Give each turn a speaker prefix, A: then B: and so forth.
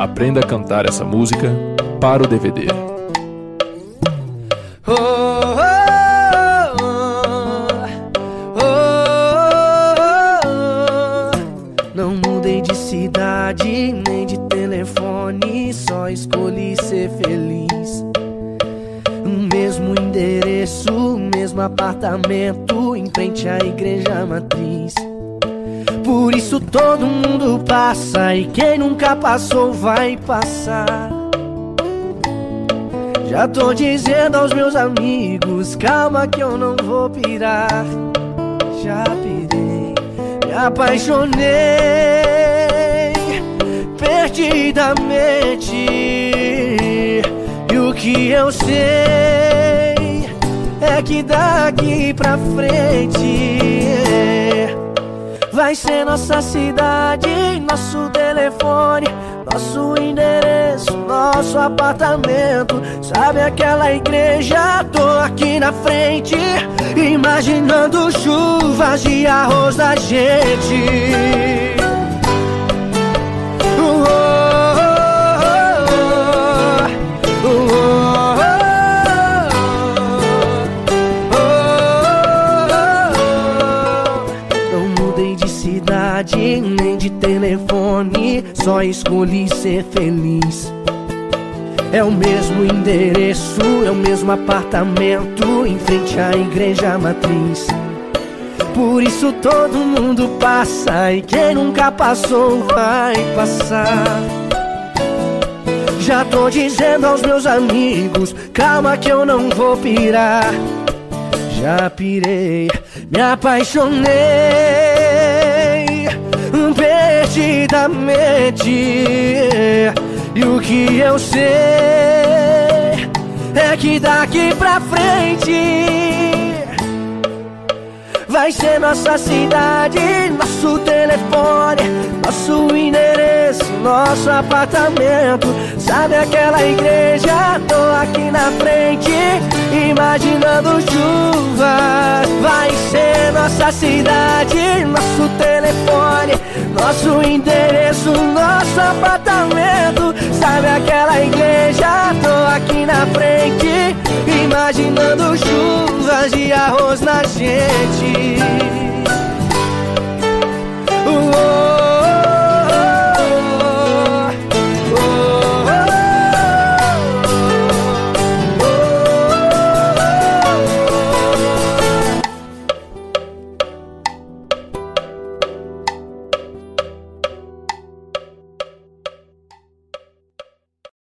A: Aprenda a cantar essa música para o DVD.
B: Oh, oh, oh, Não mudei de cidade nem de telefone, só escolhi ser feliz. O mesmo endereço, mesmo apartamento em frente à igreja matriz. Por isso todo mundo passa e quem nunca passou vai passar. Já tô dizendo aos meus amigos, calma que eu não vou pirar. Já pirei, me apaixonei perdidamente. E o que eu sei é que daqui pra frente vai ser nossa cidade, nosso telefone, nosso endereço, nosso apartamento. Sabe aquela igreja? Tô aqui na frente, imaginando chuvas de arroz da gente. Telefone, só escolhi ser feliz. É o mesmo endereço, é o mesmo apartamento em frente à igreja matriz. Por isso todo mundo passa e quem nunca passou vai passar. Já tô dizendo aos meus amigos, calma que eu não vou pirar. Já pirei, me apaixonei perdidamente. E o que eu sei é que daqui pra frente vai ser nossa cidade, nosso telefone, nosso endereço, nosso apartamento. Sabe aquela igreja? Tô aqui na frente, imaginando chuva. Vai ser nossa cidade, nosso telefone, nosso apartamento. Sabe aquela igreja? Tô aqui na frente, imaginando chuvas de arroz na gente.